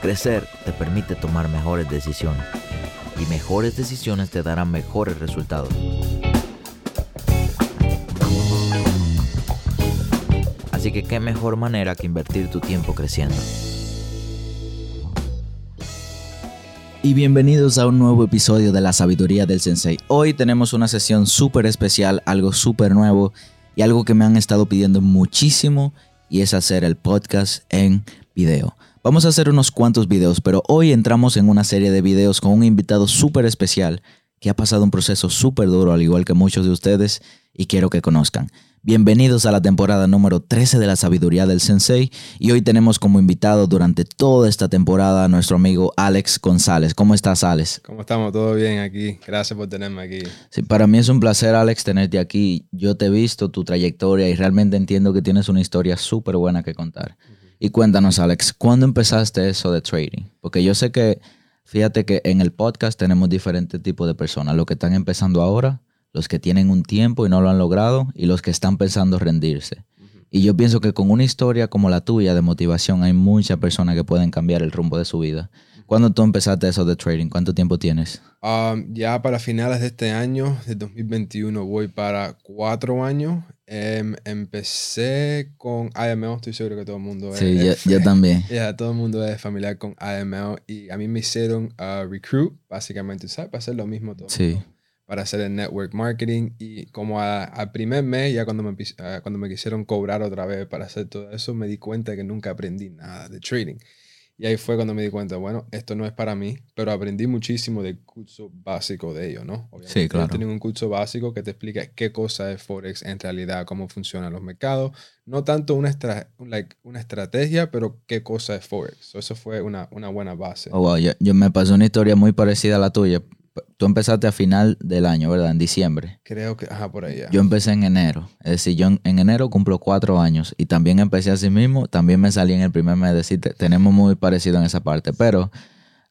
Crecer te permite tomar mejores decisiones y mejores decisiones te darán mejores resultados. Así que qué mejor manera que invertir tu tiempo creciendo. Y bienvenidos a un nuevo episodio de la sabiduría del sensei. Hoy tenemos una sesión súper especial, algo súper nuevo y algo que me han estado pidiendo muchísimo y es hacer el podcast en video. Vamos a hacer unos cuantos videos, pero hoy entramos en una serie de videos con un invitado súper especial que ha pasado un proceso súper duro, al igual que muchos de ustedes, y quiero que conozcan. Bienvenidos a la temporada número 13 de la sabiduría del sensei y hoy tenemos como invitado durante toda esta temporada a nuestro amigo Alex González. ¿Cómo estás, Alex? ¿Cómo estamos? ¿Todo bien aquí? Gracias por tenerme aquí. Sí, para mí es un placer, Alex, tenerte aquí. Yo te he visto tu trayectoria y realmente entiendo que tienes una historia súper buena que contar. Y cuéntanos, Alex, ¿cuándo empezaste eso de trading? Porque yo sé que, fíjate que en el podcast tenemos diferentes tipos de personas, los que están empezando ahora, los que tienen un tiempo y no lo han logrado, y los que están pensando rendirse. Y yo pienso que con una historia como la tuya de motivación hay muchas personas que pueden cambiar el rumbo de su vida. ¿Cuándo tú empezaste eso de trading? ¿Cuánto tiempo tienes? Um, ya para finales de este año, de 2021, voy para cuatro años. Em, empecé con AML, estoy seguro que todo el mundo es. Sí, yo, también. Ya, todo el mundo es familiar con AML y a mí me hicieron uh, recruit, básicamente, ¿sabes? Para hacer lo mismo todo. Sí. Para hacer el network marketing y como al primer mes, ya cuando me, uh, cuando me quisieron cobrar otra vez para hacer todo eso, me di cuenta que nunca aprendí nada de trading. Y ahí fue cuando me di cuenta, bueno, esto no es para mí, pero aprendí muchísimo del curso básico de ello, ¿no? Obviamente, sí, claro. Tienen un curso básico que te explica qué cosa es Forex en realidad, cómo funcionan los mercados. No tanto una, like, una estrategia, pero qué cosa es Forex. eso fue una, una buena base. Oh, wow. yo, yo, me pasó una historia muy parecida a la tuya tú empezaste a final del año, ¿verdad? En diciembre. Creo que, ajá, por ahí. Yo empecé en enero. Es decir, yo en, enero cumplo cuatro años y también empecé así mismo. También me salí en el primer mes. Es decir, tenemos muy parecido en esa parte. Pero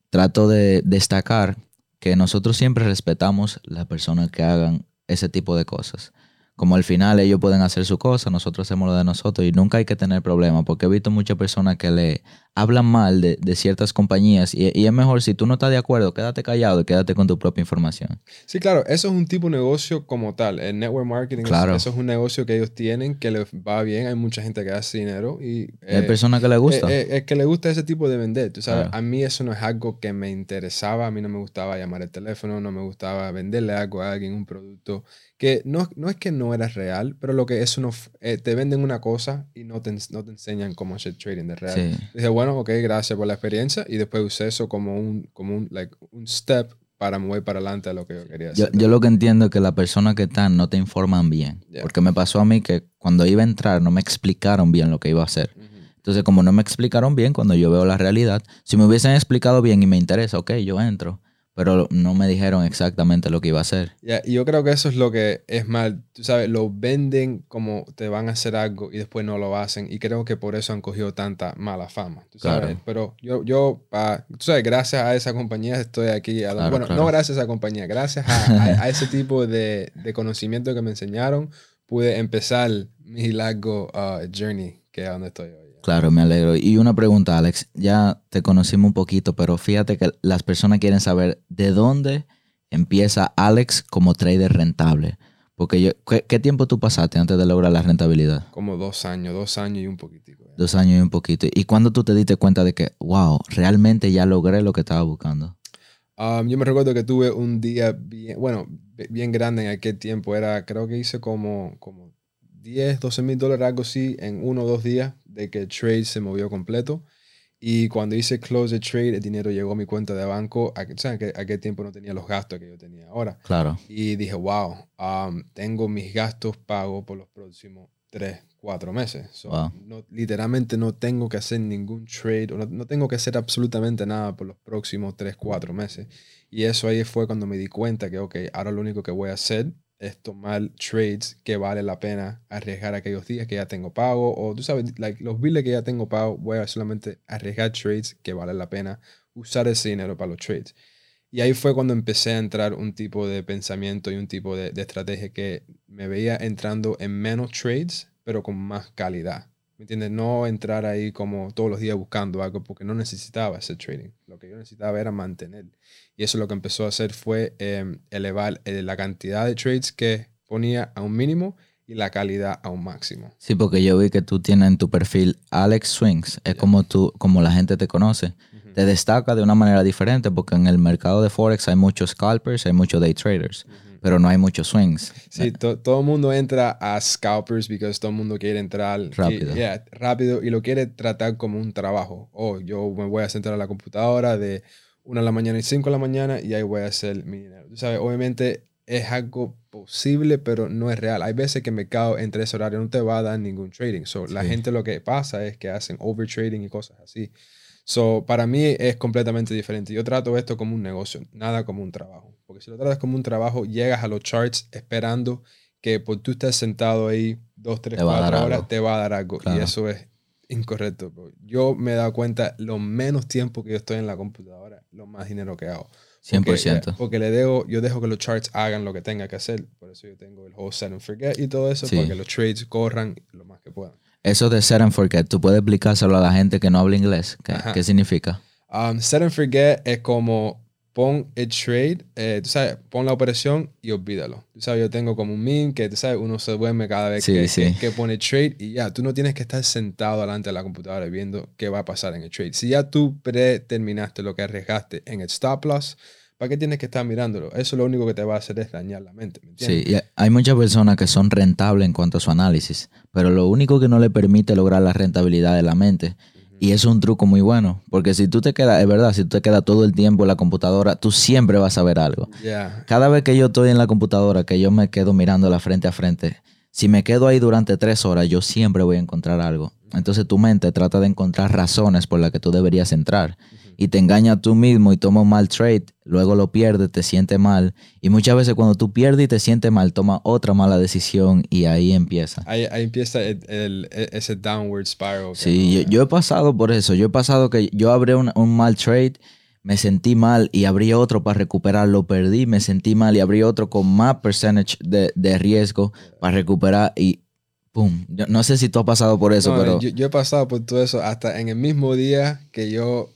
trato de destacar que nosotros siempre respetamos las personas que hagan ese tipo de cosas como al final ellos pueden hacer su cosa, nosotros hacemos lo de nosotros y nunca hay que tener problemas, porque he visto muchas personas que le hablan mal de, ciertas compañías y, es mejor si tú no estás de acuerdo, quédate callado y quédate con tu propia información. Sí, claro, eso es un tipo de negocio como tal, el network marketing, claro. eso, es un negocio que ellos tienen, que les va bien, hay mucha gente que hace dinero y... hay personas que le gusta. Es, es, que le gusta ese tipo de vender, tú sabes, a mí eso no es algo que me interesaba, a mí no me gustaba llamar el teléfono, no me gustaba venderle algo a alguien, un producto que no, no es que no era real, pero lo que es uno, eh, te venden una cosa y no te, no te enseñan cómo hacer trading de real. Dije, bueno, ok, gracias por la experiencia y después usé eso como un, como un, like, un step para mover para adelante a lo que yo quería hacer. Yo, lo que entiendo es que las personas que están no te informan bien. Porque me pasó a mí que cuando iba a entrar no me explicaron bien lo que iba a hacer. Entonces, como no me explicaron bien, cuando yo veo la realidad, si me hubiesen explicado bien y me interesa, ok, yo entro pero no me dijeron exactamente lo que iba a hacer. y yo creo que eso es lo que es mal. Tú sabes, lo venden como te van a hacer algo y después no lo hacen. Y creo que por eso han cogido tanta mala fama. ¿tú sabes? Pero yo, yo tú sabes, gracias a esa compañía estoy aquí. bueno, no gracias a esa compañía, gracias a, ese tipo de, de, conocimiento que me enseñaron, pude empezar mi largo uh, journey que es donde estoy hoy. Claro, me alegro. Y una pregunta, Alex. Ya te conocimos un poquito, pero fíjate que las personas quieren saber de dónde empieza Alex como trader rentable. Porque yo, ¿qué, tiempo tú pasaste antes de lograr la rentabilidad? Como dos años, dos años y un poquitico. Dos años y un poquito. ¿Y cuándo tú te diste cuenta de que, wow, realmente ya logré lo que estaba buscando? Um, yo me recuerdo que tuve un día bien, bueno, bien grande en aquel tiempo. Era, creo que hice como, como 10, 12 mil dólares, algo así, en uno o dos días de que el trade se movió completo. Y cuando hice close the trade, el dinero llegó a mi cuenta de banco. A, o sea, que aquel tiempo no tenía los gastos que yo tenía ahora. Claro. Y dije, wow, um, tengo mis gastos pagos por los próximos tres, cuatro meses. no, literalmente no tengo que hacer ningún trade, o no, tengo que hacer absolutamente nada por los próximos tres, cuatro meses. Y eso ahí fue cuando me di cuenta que, ok, ahora lo único que voy a hacer es tomar trades que vale la pena arriesgar aquellos días que ya tengo pago, o tú sabes, like, los billes que ya tengo pago, voy a solamente arriesgar trades que vale la pena usar ese dinero para los trades. Y ahí fue cuando empecé a entrar un tipo de pensamiento y un tipo de, de estrategia que me veía entrando en menos trades, pero con más calidad. ¿Me entiendes? No entrar ahí como todos los días buscando algo porque no necesitaba ese trading. Lo que yo necesitaba era mantener. Y eso lo que empezó a hacer fue em, elevar eh, la cantidad de trades que ponía a un mínimo y la calidad a un máximo. Sí, porque yo vi que tú tienes en tu perfil Alex Swings. Es como, tú, como la gente te conoce. Te destaca de una manera diferente porque en el mercado de Forex hay muchos scalpers, hay muchos day traders pero no hay muchos swings. Sí, todo el mundo entra a scalpers porque todo el mundo quiere entrar rápido. Y, rápido y lo quiere tratar como un trabajo. Oh, yo me voy a sentar a la computadora de una de la mañana y 5 de la mañana y ahí voy a hacer mi dinero. Tú sabes, obviamente es algo posible, pero no es real. Hay veces que me cago entre ese horario, no te va a dar ningún trading. So, La gente lo que pasa es que hacen overtrading y cosas así. So, para mí es completamente diferente. Yo trato esto como un negocio, nada como un trabajo. Porque si lo tratas como un trabajo, llegas a los charts esperando que por tú estés sentado ahí dos, tres, cuatro horas, te va a dar algo. Y eso es incorrecto. Yo me he dado cuenta, lo menos tiempo que yo estoy en la computadora, lo más dinero que hago. 100%. Porque, le dejo, yo dejo que los charts hagan lo que tenga que hacer. Por eso yo tengo el whole set and forget y todo eso, para que los trades corran lo más que puedan. Eso de set and forget, ¿tú puedes explicárselo a la gente que no habla inglés? ¿Qué, significa? Um, set and forget es como pon el trade, eh, tú sabes, pon la operación y olvídalo. Tú sabes, yo tengo como un meme que, tú sabes, uno se duerme cada vez que, Que, pone trade y ya, tú no tienes que estar sentado delante de la computadora viendo qué va a pasar en el trade. Si ya tú predeterminaste lo que arriesgaste en el stop loss, ¿Para qué tienes que estar mirándolo? Eso lo único que te va a hacer es dañar la mente. sí, hay muchas personas que son rentables en cuanto a su análisis, pero lo único que no le permite lograr la rentabilidad de la mente. Y es un truco muy bueno, porque si tú te quedas, es verdad, si tú te quedas todo el tiempo en la computadora, tú siempre vas a ver algo. Cada vez que yo estoy en la computadora, que yo me quedo mirando la frente a frente, si me quedo ahí durante tres horas, yo siempre voy a encontrar algo. Entonces tu mente trata de encontrar razones por las que tú deberías entrar y te engañas tú mismo y tomas un mal trade, luego lo pierdes, te sientes mal. Y muchas veces cuando tú pierdes y te sientes mal, toma otra mala decisión y ahí empieza. Ahí, empieza el, ese downward spiral. Sí, yo, he pasado por eso. Yo he pasado que yo abrí un, mal trade, me sentí mal y abrí otro para recuperar, lo perdí, me sentí mal y abrí otro con más percentage de, de riesgo para recuperar y ¡pum! no sé si tú has pasado por eso, pero... Yo, yo he pasado por todo eso hasta en el mismo día que yo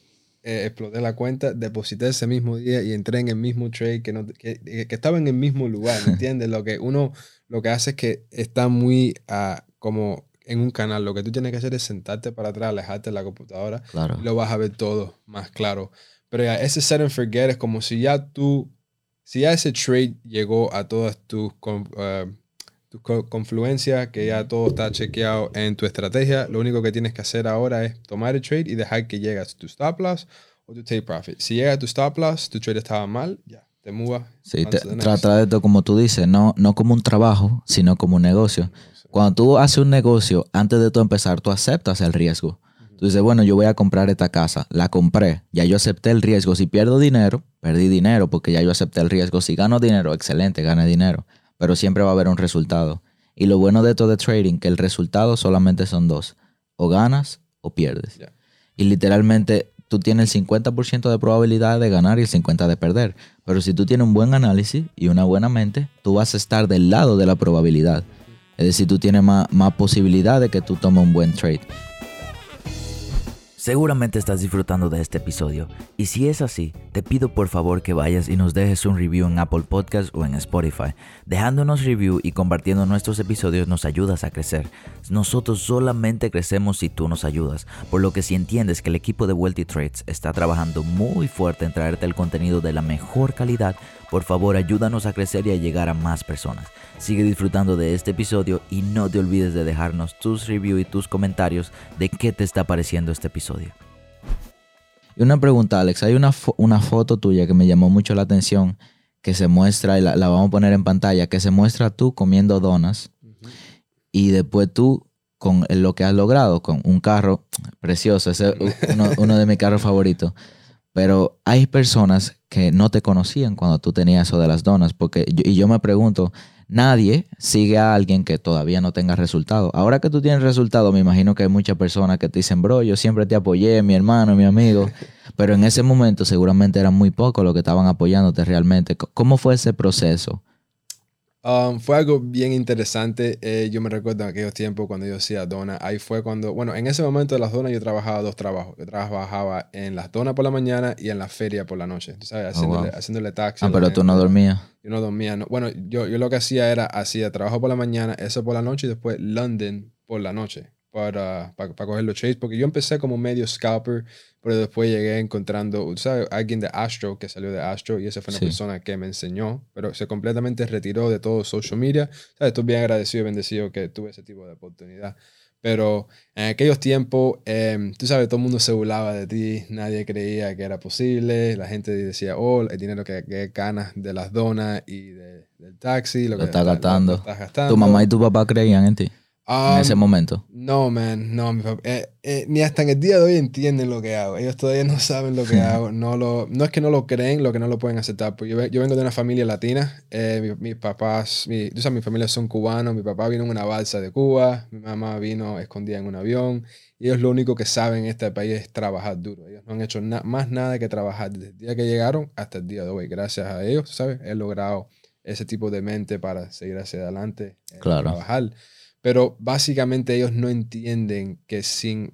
eh, exploté la cuenta, deposité ese mismo día y entré en el mismo trade que, no, que, que estaba en el mismo lugar, ¿me entiendes? lo que uno lo que hace es que está muy uh, como en un canal. Lo que tú tienes que hacer es sentarte para atrás, alejarte de la computadora y lo vas a ver todo más claro. Pero ya, ese set and forget es como si ya tú, si ya ese trade llegó a todas tus uh, tu confluencia, que ya todo está chequeado en tu estrategia. Lo único que tienes que hacer ahora es tomar el trade y dejar que llegue a tu stop loss o tu take profit. Si llega a tu stop loss, tu trade estaba mal, ya, te mueva. Sí, trata de esto como tú dices, no, no como un trabajo, sino como un negocio. Cuando tú haces un negocio, antes de tú empezar, tú aceptas el riesgo. Tú dices, bueno, yo voy a comprar esta casa, la compré, ya yo acepté el riesgo. Si pierdo dinero, perdí dinero porque ya yo acepté el riesgo. Si gano dinero, excelente, gane dinero pero siempre va a haber un resultado. Y lo bueno de todo de trading, que el resultado solamente son dos, o ganas o pierdes. Y literalmente tú tienes el 50% de probabilidad de ganar y el 50% de perder. Pero si tú tienes un buen análisis y una buena mente, tú vas a estar del lado de la probabilidad. Es decir, tú tienes más, más posibilidad de que tú tomes un buen trade. Seguramente estás disfrutando de este episodio y si es así, te pido por favor que vayas y nos dejes un review en Apple Podcast o en Spotify. Dejándonos review y compartiendo nuestros episodios nos ayudas a crecer. Nosotros solamente crecemos si tú nos ayudas, por lo que si entiendes que el equipo de Wealthy Trades está trabajando muy fuerte en traerte el contenido de la mejor calidad, por favor ayúdanos a crecer y a llegar a más personas. Sigue disfrutando de este episodio y no te olvides de dejarnos tus reviews y tus comentarios de qué te está pareciendo este episodio. Y una pregunta, Alex. Hay una, una foto tuya que me llamó mucho la atención que se muestra, y la, vamos a poner en pantalla, que se muestra tú comiendo donas. y después tú con lo que has logrado, con un carro precioso, ese es uno, uno de mis carros favoritos. Pero hay personas que no te conocían cuando tú tenías eso de las donas, porque y yo me pregunto, nadie sigue a alguien que todavía no tenga resultado. Ahora que tú tienes resultado, me imagino que hay muchas personas que te dicen, bro, yo siempre te apoyé, mi hermano, mi amigo. Pero en ese momento seguramente eran muy pocos los que estaban apoyándote realmente. ¿Cómo fue ese proceso? Um, fue algo bien interesante. Eh, yo me recuerdo en aquellos tiempos cuando yo hacía donas. Ahí fue cuando, bueno, en ese momento de las donas yo trabajaba dos trabajos. Yo trabajaba en las donas por la mañana y en la feria por la noche. ¿tú sabes? Oh, haciéndole, taxi. Ah, pero tú no dormías. Yo no dormía. Bueno, yo, yo lo que hacía era, hacía trabajo por la mañana, eso por la noche y después London por la noche para, para, para coger los trades. Porque yo empecé como medio scalper pero después llegué encontrando, ¿sabes? Alguien de Astro, que salió de Astro, y esa fue una persona que me enseñó, pero se completamente retiró de todo social media. ¿Sabes? Estoy bien agradecido y bendecido que tuve ese tipo de oportunidad. Pero en aquellos tiempos, em, tú sabes, todo el mundo se burlaba de ti, nadie creía que era posible, la gente decía, oh, el dinero que, que ganas de las donas y del taxi, lo, que estás gastando. Tu mamá y tu papá creían en ti en ese um, momento? No, man, no, eh, eh, ni hasta en el día de hoy entienden lo que hago. Ellos todavía no saben lo que hago. No, lo, no es que no lo creen, lo que no lo pueden aceptar. Pues yo, yo vengo de una familia latina. Eh, mis papás, mi, tú sabes, mi familia son cubanos. Mi papá vino en una balsa de Cuba. Mi mamá vino escondida en un avión. Y ellos lo único que saben en este país es trabajar duro. Ellos no han hecho más nada que trabajar desde el día que llegaron hasta el día de hoy. Gracias a ellos, ¿sabes? He logrado ese tipo de mente para seguir hacia adelante, claro. trabajar. Pero básicamente ellos no entienden que sin...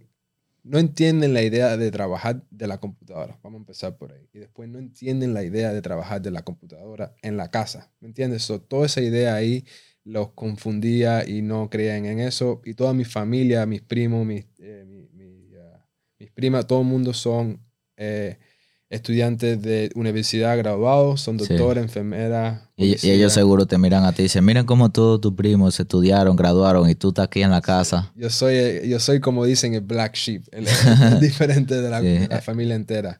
No entienden la idea de trabajar de la computadora. Vamos a empezar por ahí. Y después no entienden la idea de trabajar de la computadora en la casa. ¿Me entiendes? So, toda esa idea ahí los confundía y no creían en eso. Y toda mi familia, mis primos, mis, eh, ah, mis primas, todo el mundo son eh, estudiantes de universidad graduados, son doctores, enfermeras. Y, ellos seguro te miran a ti y dicen, miren cómo todos tus primos estudiaron, graduaron y tú estás aquí en la casa. Yo soy, yo soy como dicen el black sheep, el, diferente de la, familia entera.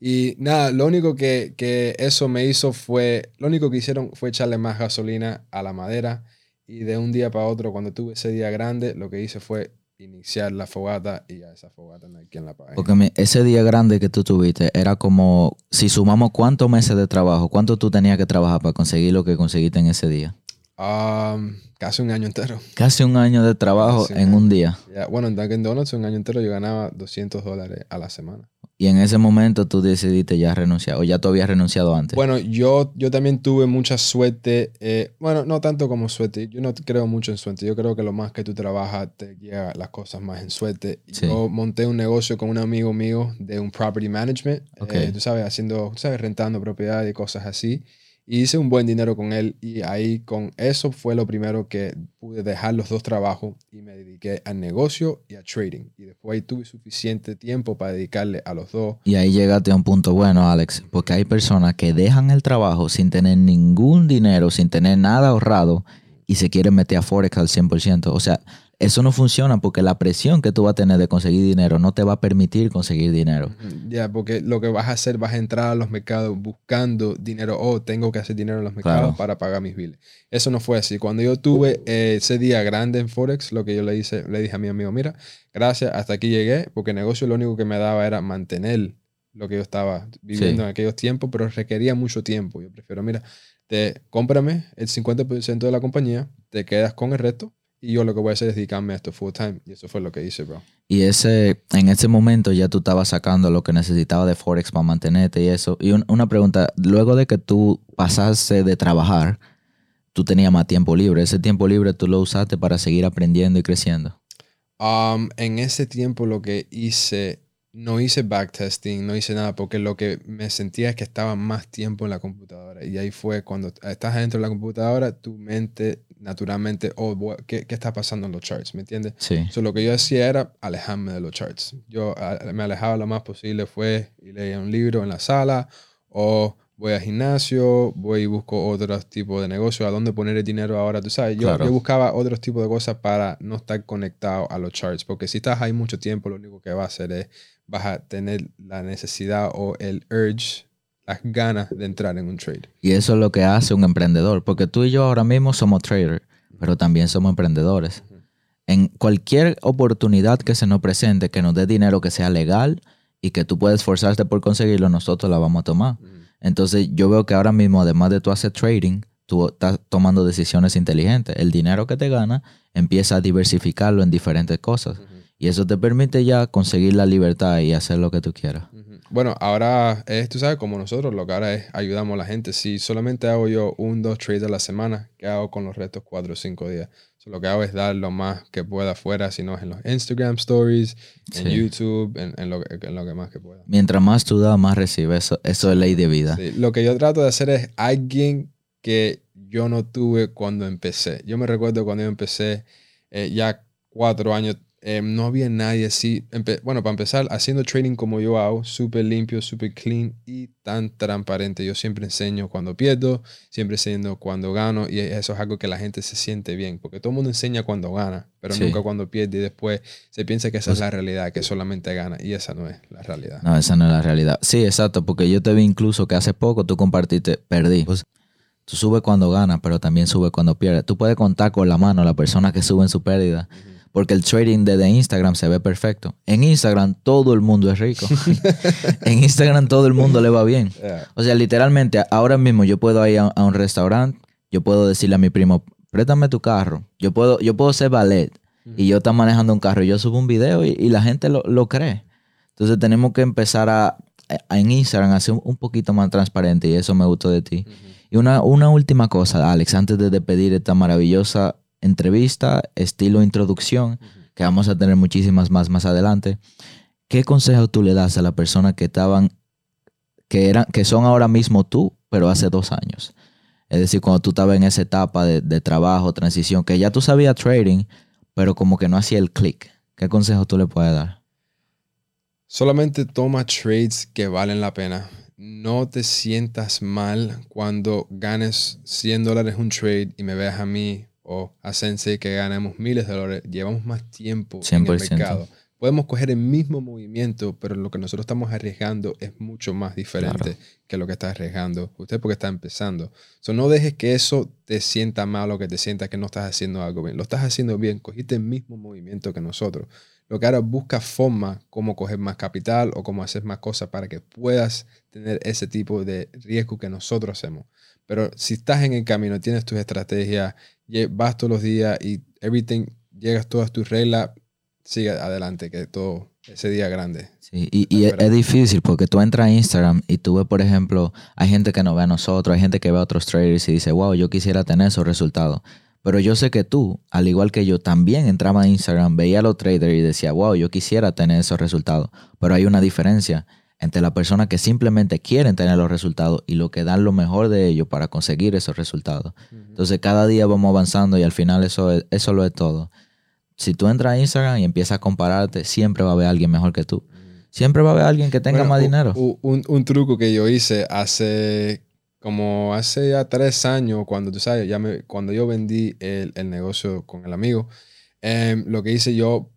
Y nada, lo único que, que eso me hizo fue, lo único que hicieron fue echarle más gasolina a la madera. Y de un día para otro, cuando tuve ese día grande, lo que hice fue iniciar la fogata y a esa fogata no hay quien la pague. Porque ese día grande que tú tuviste era como, si sumamos cuántos meses de trabajo, ¿cuánto tú tenías que trabajar para conseguir lo que conseguiste en ese día? Um, casi un año entero. Casi un año de trabajo en un día. Bueno, en Dunkin' Donuts un año entero yo ganaba 200 dólares a la semana. Y en ese momento tú decidiste ya renunciar, o ya tú habías renunciado antes. Bueno, yo, yo también tuve mucha suerte. Eh, bueno, no tanto como suerte. Yo no creo mucho en suerte. Yo creo que lo más que tú trabajas te llega las cosas más en suerte. Yo monté un negocio con un amigo mío de un property management. Eh, tú sabes, haciendo, tú sabes, rentando propiedad y cosas así hice un buen dinero con él y ahí con eso fue lo primero que pude dejar los dos trabajos y me dediqué al negocio y a trading. Y después ahí tuve suficiente tiempo para dedicarle a los dos. Y ahí llegaste a un punto bueno, Alex, porque hay personas que dejan el trabajo sin tener ningún dinero, sin tener nada ahorrado y se quieren meter a Forex al 100%. O sea, eso no funciona porque la presión que tú vas a tener de conseguir dinero no te va a permitir conseguir dinero. Ya, porque lo que vas a hacer, vas a entrar a los mercados buscando dinero. Oh, tengo que hacer dinero en los mercados para pagar mis biles. Eso no fue así. Cuando yo tuve eh, ese día grande en Forex, lo que yo le, hice, le dije a mi amigo, mira, gracias, hasta aquí llegué, porque el negocio lo único que me daba era mantener lo que yo estaba viviendo en aquellos tiempos, pero requería mucho tiempo. Yo prefiero, mira, te cómprame el 50% de la compañía, te quedas con el resto y yo lo que voy a hacer es dedicarme a esto full time. Y eso fue lo que hice, bro. Y ese, en ese momento ya tú estabas sacando lo que necesitaba de Forex para mantenerte y eso. Y una pregunta, luego de que tú pasaste de trabajar, tú tenías más tiempo libre. ¿Ese tiempo libre tú lo usaste para seguir aprendiendo y creciendo? Um, en ese tiempo lo que hice, no hice backtesting, no hice nada, porque lo que me sentía es que estaba más tiempo en la computadora. Y ahí fue cuando estás dentro de la computadora, tu mente naturalmente, oh, ¿qué, ¿qué, está pasando en los charts? ¿Me entiendes? Sí. So, lo que yo hacía era alejarme de los charts. Yo me alejaba lo más posible, fue y leía un libro en la sala o voy al gimnasio, voy y busco otros tipos de negocios, a dónde poner el dinero ahora, tú sabes. Yo, yo, buscaba otros tipos de cosas para no estar conectado a los charts, porque si estás ahí mucho tiempo, lo único que va a hacer es, vas a tener la necesidad o el urge las ganas de entrar en un trade. Y eso es lo que hace un emprendedor, porque tú y yo ahora mismo somos traders, pero también somos emprendedores. en cualquier oportunidad que se nos presente, que nos dé dinero que sea legal y que tú puedes esforzarte por conseguirlo, nosotros la vamos a tomar. Entonces yo veo que ahora mismo, además de tú hacer trading, tú estás tomando decisiones inteligentes. El dinero que te gana empieza a diversificarlo en diferentes cosas. Y eso te permite ya conseguir la libertad y hacer lo que tú quieras. Bueno, ahora es, tú sabes, como nosotros, lo que ahora es ayudamos a la gente. Si solamente hago yo un, dos trades a la semana, ¿qué hago con los restos cuatro o cinco días? lo que hago es dar lo más que pueda afuera, si no es en los Instagram stories, en YouTube, en, lo, que más que pueda. Mientras más tú das, más recibes. Eso, eso es ley de vida. Lo que yo trato de hacer es alguien que yo no tuve cuando empecé. Yo me recuerdo cuando yo empecé eh, ya cuatro años eh, no había nadie así. bueno, para empezar, haciendo trading como yo hago, súper limpio, súper clean y tan transparente. Yo siempre enseño cuando pierdo, siempre enseño cuando gano y eso es algo que la gente se siente bien, porque todo el mundo enseña cuando gana, pero nunca cuando pierde y después se piensa que esa es pues la realidad, que solamente gana y esa no es la realidad. No, esa no es la realidad. Sí, exacto, porque yo te vi incluso que hace poco tú compartiste, perdí. Pues, tú subes cuando ganas, pero también subes cuando pierdes. Tú puedes contar con la mano a la persona que sube en su pérdida porque el trading de Instagram se ve perfecto. En Instagram todo el mundo es rico. en Instagram todo el mundo le va bien. O sea, literalmente ahora mismo yo puedo ir a, un restaurante, yo puedo decirle a mi primo, préstame tu carro. Yo puedo, yo puedo ser ballet y yo estar manejando un carro y yo subo un video y, la gente lo, cree. Entonces tenemos que empezar a, en Instagram a ser un poquito más transparente y eso me gustó de ti. Y una, una última cosa, Alex, antes de despedir esta maravillosa entrevista, estilo introducción, que vamos a tener muchísimas más más adelante. ¿Qué consejo tú le das a la persona que estaban, que eran, que son ahora mismo tú, pero hace dos años? Es decir, cuando tú estabas en esa etapa de, de trabajo, transición, que ya tú sabías trading, pero como que no hacía el click. ¿Qué consejo tú le puedes dar? Solamente toma trades que valen la pena. No te sientas mal cuando ganes 100 dólares un trade y me veas a mí o a Sensei que ganamos miles de dólares, llevamos más tiempo en el mercado. Podemos coger el mismo movimiento, pero lo que nosotros estamos arriesgando es mucho más diferente que lo que está arriesgando usted porque está empezando. So, no dejes que eso te sienta mal o que te sienta que no estás haciendo algo bien. Lo estás haciendo bien, cogiste el mismo movimiento que nosotros. Lo que ahora busca forma cómo coger más capital o cómo hacer más cosas para que puedas tener ese tipo de riesgo que nosotros hacemos. Pero si estás en el camino, tienes tus estrategias, vas todos los días y everything, llegas todas tus reglas, sigue adelante, que todo ese día grande. Sí, y, es, difícil porque tú entras a Instagram y tú ves, por ejemplo, hay gente que nos ve a nosotros, hay gente que ve a otros traders y dice, wow, yo quisiera tener esos resultados. Pero yo sé que tú, al igual que yo, también entraba a Instagram, veía a los traders y decía, wow, yo quisiera tener esos resultados. Pero hay una diferencia entre las personas que simplemente quieren tener los resultados y lo que dan lo mejor de ellos para conseguir esos resultados. Entonces cada día vamos avanzando y al final eso, eso lo es todo. Si tú entras a Instagram y empiezas a compararte, siempre va a haber alguien mejor que tú. Siempre va a haber alguien que tenga más dinero. Un, truco que yo hice hace como hace ya tres años, cuando tú sabes, ya me, cuando yo vendí el, negocio con el amigo, em, lo que hice yo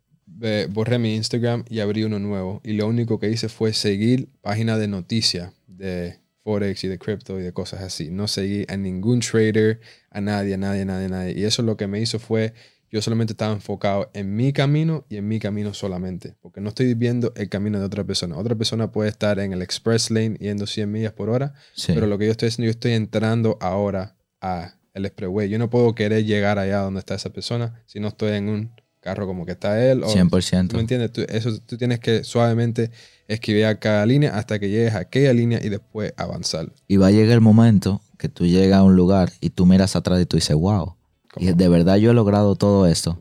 borré mi Instagram y abrí uno nuevo. Y lo único que hice fue seguir páginas de noticias de Forex y de cripto y de cosas así. No seguí a ningún trader, a nadie, a nadie, a nadie, a nadie. Y eso lo que me hizo fue, yo solamente estaba enfocado en mi camino y en mi camino solamente. Porque no estoy viendo el camino de otra persona. Otra persona puede estar en el express lane yendo 100 millas por hora. Pero lo que yo estoy haciendo, yo estoy entrando ahora a el expressway. Yo no puedo querer llegar allá donde está esa persona si no estoy en un carro como que está él. O, 100%. ¿Me entiendes? Tú, eso, tú tienes que suavemente esquivar cada línea hasta que llegues a aquella línea y después avanzar. Y va a llegar el momento que tú llegas a un lugar y tú miras atrás y tú dices, wow, y de verdad yo he logrado todo esto.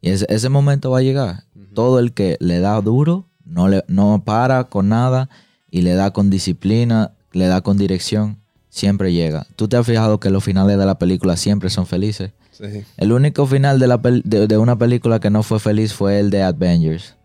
Y ese, ese, momento va a llegar. Todo el que le da duro, no, le, no para con nada y le da con disciplina, le da con dirección, siempre llega. ¿Tú te has fijado que los finales de la película siempre son felices? El único final de, la de, una película que no fue feliz fue el de Avengers.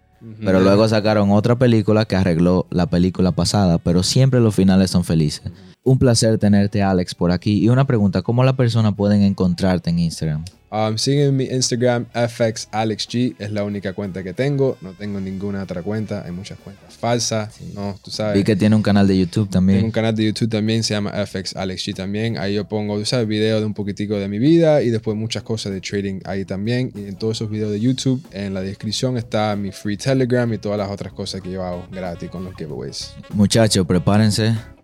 Pero luego sacaron otra película que arregló la película pasada, pero siempre los finales son felices. Un placer tenerte, Alex, por aquí. Y una pregunta, ¿cómo la persona pueden encontrarte en Instagram? Um, siguen mi Instagram, FXAlexG, es la única cuenta que tengo. No tengo ninguna otra cuenta, hay muchas cuentas falsas. No, tú sabes. Vi que tiene un canal de YouTube también. Tengo un canal de YouTube también, se llama FXAlexG también. Ahí yo pongo, tú sabes, videos de un poquitico de mi vida y después muchas cosas de trading ahí también. Y en todos esos videos de YouTube, en la descripción está mi free Telegram y todas las otras cosas que yo hago gratis con los giveaways. Muchachos, prepárense